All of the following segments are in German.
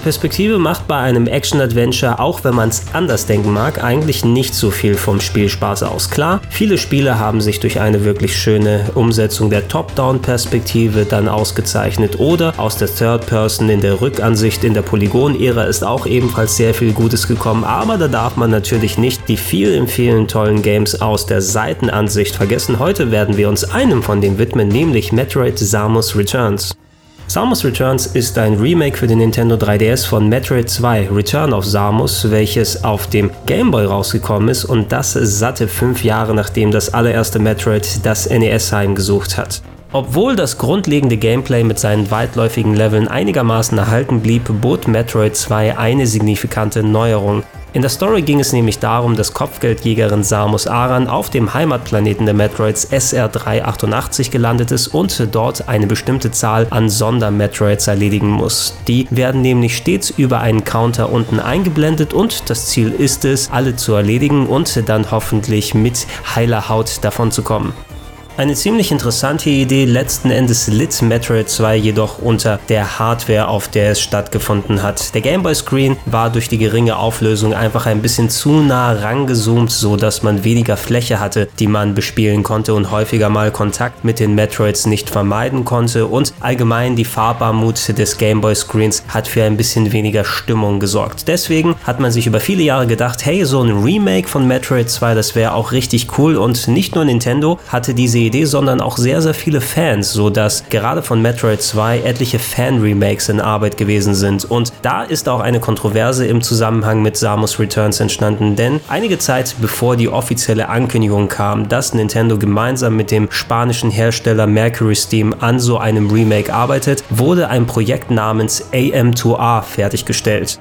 Perspektive macht bei einem Action-Adventure, auch wenn man es anders denken mag, eigentlich nicht so viel vom Spielspaß aus. Klar, viele Spiele haben sich durch eine wirklich schöne Umsetzung der Top-Down-Perspektive dann ausgezeichnet oder aus der Third-Person in der Rückansicht in der Polygon-Ära ist auch ebenfalls sehr viel Gutes gekommen, aber da darf man natürlich nicht die vielen, vielen tollen Games aus der Seitenansicht vergessen. Heute werden wir uns einem von denen widmen, nämlich Metroid Samus Returns. Samus Returns ist ein Remake für den Nintendo 3DS von Metroid 2 Return of Samus, welches auf dem Game Boy rausgekommen ist und das satte fünf Jahre nachdem das allererste Metroid das NES heimgesucht hat. Obwohl das grundlegende Gameplay mit seinen weitläufigen Leveln einigermaßen erhalten blieb, bot Metroid 2 eine signifikante Neuerung. In der Story ging es nämlich darum, dass Kopfgeldjägerin Samus Aran auf dem Heimatplaneten der Metroids SR388 gelandet ist und dort eine bestimmte Zahl an Sonder-Metroids erledigen muss. Die werden nämlich stets über einen Counter unten eingeblendet und das Ziel ist es, alle zu erledigen und dann hoffentlich mit heiler Haut davon zu kommen. Eine ziemlich interessante Idee, letzten Endes litt Metroid 2 jedoch unter der Hardware, auf der es stattgefunden hat. Der Gameboy Screen war durch die geringe Auflösung einfach ein bisschen zu nah rangezoomt, so dass man weniger Fläche hatte, die man bespielen konnte und häufiger mal Kontakt mit den Metroids nicht vermeiden konnte und allgemein die Farbarmut des Gameboy Screens hat für ein bisschen weniger Stimmung gesorgt. Deswegen hat man sich über viele Jahre gedacht, hey, so ein Remake von Metroid 2, das wäre auch richtig cool und nicht nur Nintendo hatte diese Idee, sondern auch sehr, sehr viele Fans, sodass gerade von Metroid 2 etliche Fan-Remakes in Arbeit gewesen sind. Und da ist auch eine Kontroverse im Zusammenhang mit Samus Returns entstanden, denn einige Zeit bevor die offizielle Ankündigung kam, dass Nintendo gemeinsam mit dem spanischen Hersteller Mercury Steam an so einem Remake arbeitet, wurde ein Projekt namens AM2R fertiggestellt.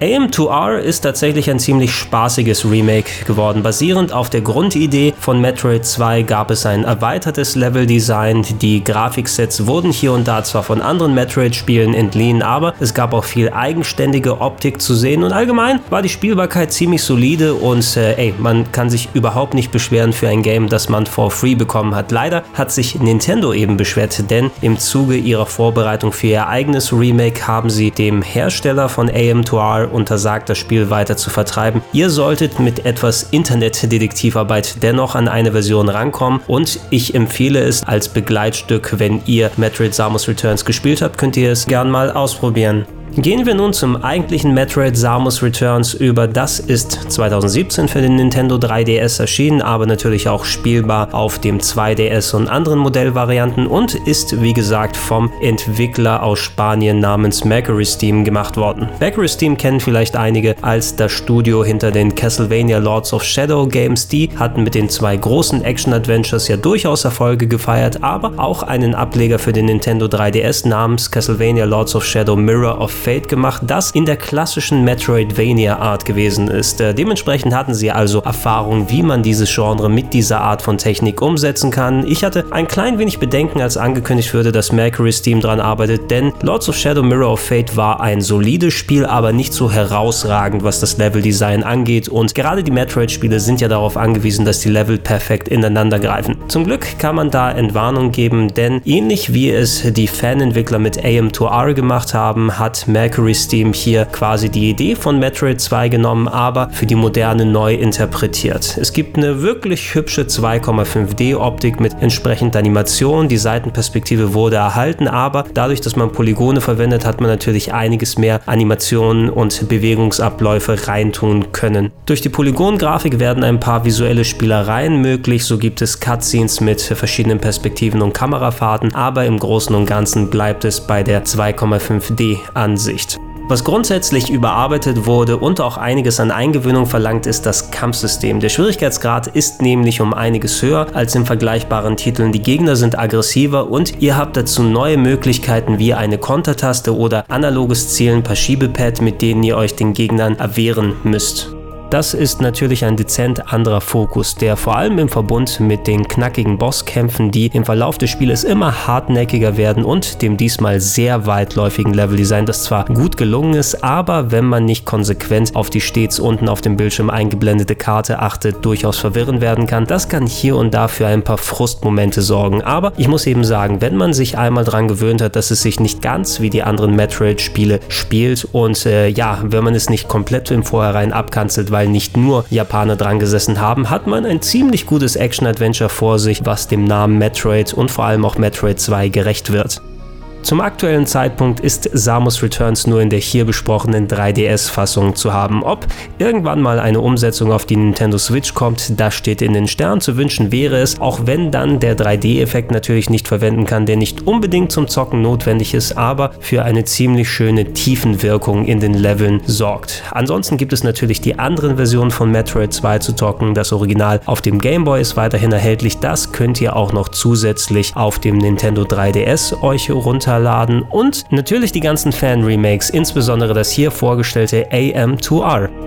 AM2R ist tatsächlich ein ziemlich spaßiges Remake geworden. Basierend auf der Grundidee von Metroid 2 gab es ein erweitertes Leveldesign. Die Grafiksets wurden hier und da zwar von anderen Metroid-Spielen entliehen, aber es gab auch viel eigenständige Optik zu sehen und allgemein war die Spielbarkeit ziemlich solide und äh, ey, man kann sich überhaupt nicht beschweren für ein Game, das man for free bekommen hat. Leider hat sich Nintendo eben beschwert, denn im Zuge ihrer Vorbereitung für ihr eigenes Remake haben sie dem Hersteller von AM2R untersagt, das Spiel weiter zu vertreiben. Ihr solltet mit etwas Internetdetektivarbeit dennoch an eine Version rankommen und ich empfehle es als Begleitstück, wenn ihr Metroid Samus Returns gespielt habt, könnt ihr es gern mal ausprobieren. Gehen wir nun zum eigentlichen Metroid Samus Returns über. Das ist 2017 für den Nintendo 3DS erschienen, aber natürlich auch spielbar auf dem 2DS und anderen Modellvarianten und ist wie gesagt vom Entwickler aus Spanien namens Mercury Steam gemacht worden. Mercury Steam kennen vielleicht einige als das Studio hinter den Castlevania Lords of Shadow Games. Die hatten mit den zwei großen Action-Adventures ja durchaus Erfolge gefeiert, aber auch einen Ableger für den Nintendo 3DS namens Castlevania Lords of Shadow Mirror of Fate gemacht, das in der klassischen Metroidvania-Art gewesen ist. Äh, dementsprechend hatten sie also Erfahrung, wie man dieses Genre mit dieser Art von Technik umsetzen kann. Ich hatte ein klein wenig Bedenken, als angekündigt wurde, dass Mercury Steam dran arbeitet, denn Lords of Shadow Mirror of Fate war ein solides Spiel, aber nicht so herausragend, was das Leveldesign angeht. Und gerade die Metroid-Spiele sind ja darauf angewiesen, dass die Level perfekt ineinander greifen. Zum Glück kann man da Entwarnung geben, denn ähnlich wie es die Fanentwickler mit AM2R gemacht haben, hat Mercury Steam hier quasi die Idee von Metroid 2 genommen, aber für die moderne neu interpretiert. Es gibt eine wirklich hübsche 2,5D-Optik mit entsprechender Animation. Die Seitenperspektive wurde erhalten, aber dadurch, dass man Polygone verwendet, hat man natürlich einiges mehr Animationen und Bewegungsabläufe reintun können. Durch die Polygongrafik werden ein paar visuelle Spielereien möglich. So gibt es Cutscenes mit verschiedenen Perspektiven und Kamerafahrten, aber im Großen und Ganzen bleibt es bei der 2,5D-Ansicht. Ansicht. Was grundsätzlich überarbeitet wurde und auch einiges an Eingewöhnung verlangt, ist das Kampfsystem. Der Schwierigkeitsgrad ist nämlich um einiges höher als in vergleichbaren Titeln. Die Gegner sind aggressiver und ihr habt dazu neue Möglichkeiten wie eine Kontertaste oder analoges Zielen per Schiebepad, mit denen ihr euch den Gegnern erwehren müsst. Das ist natürlich ein dezent anderer Fokus, der vor allem im Verbund mit den knackigen Bosskämpfen, die im Verlauf des Spieles immer hartnäckiger werden und dem diesmal sehr weitläufigen Leveldesign, das zwar gut gelungen ist, aber wenn man nicht konsequent auf die stets unten auf dem Bildschirm eingeblendete Karte achtet, durchaus verwirren werden kann. Das kann hier und da für ein paar Frustmomente sorgen, aber ich muss eben sagen, wenn man sich einmal daran gewöhnt hat, dass es sich nicht ganz wie die anderen Metroid-Spiele spielt und äh, ja, wenn man es nicht komplett im Vorhinein abkanzelt, weil nicht nur Japaner dran gesessen haben, hat man ein ziemlich gutes Action-Adventure vor sich, was dem Namen Metroid und vor allem auch Metroid 2 gerecht wird. Zum aktuellen Zeitpunkt ist Samus Returns nur in der hier besprochenen 3DS-Fassung zu haben. Ob irgendwann mal eine Umsetzung auf die Nintendo Switch kommt, das steht in den Sternen. Zu wünschen wäre es, auch wenn dann der 3D-Effekt natürlich nicht verwenden kann, der nicht unbedingt zum Zocken notwendig ist, aber für eine ziemlich schöne Tiefenwirkung in den Leveln sorgt. Ansonsten gibt es natürlich die anderen Versionen von Metroid 2 zu zocken. Das Original auf dem Game Boy ist weiterhin erhältlich. Das könnt ihr auch noch zusätzlich auf dem Nintendo 3DS euch runterladen runterladen und natürlich die ganzen Fan-Remakes, insbesondere das hier vorgestellte AM2R.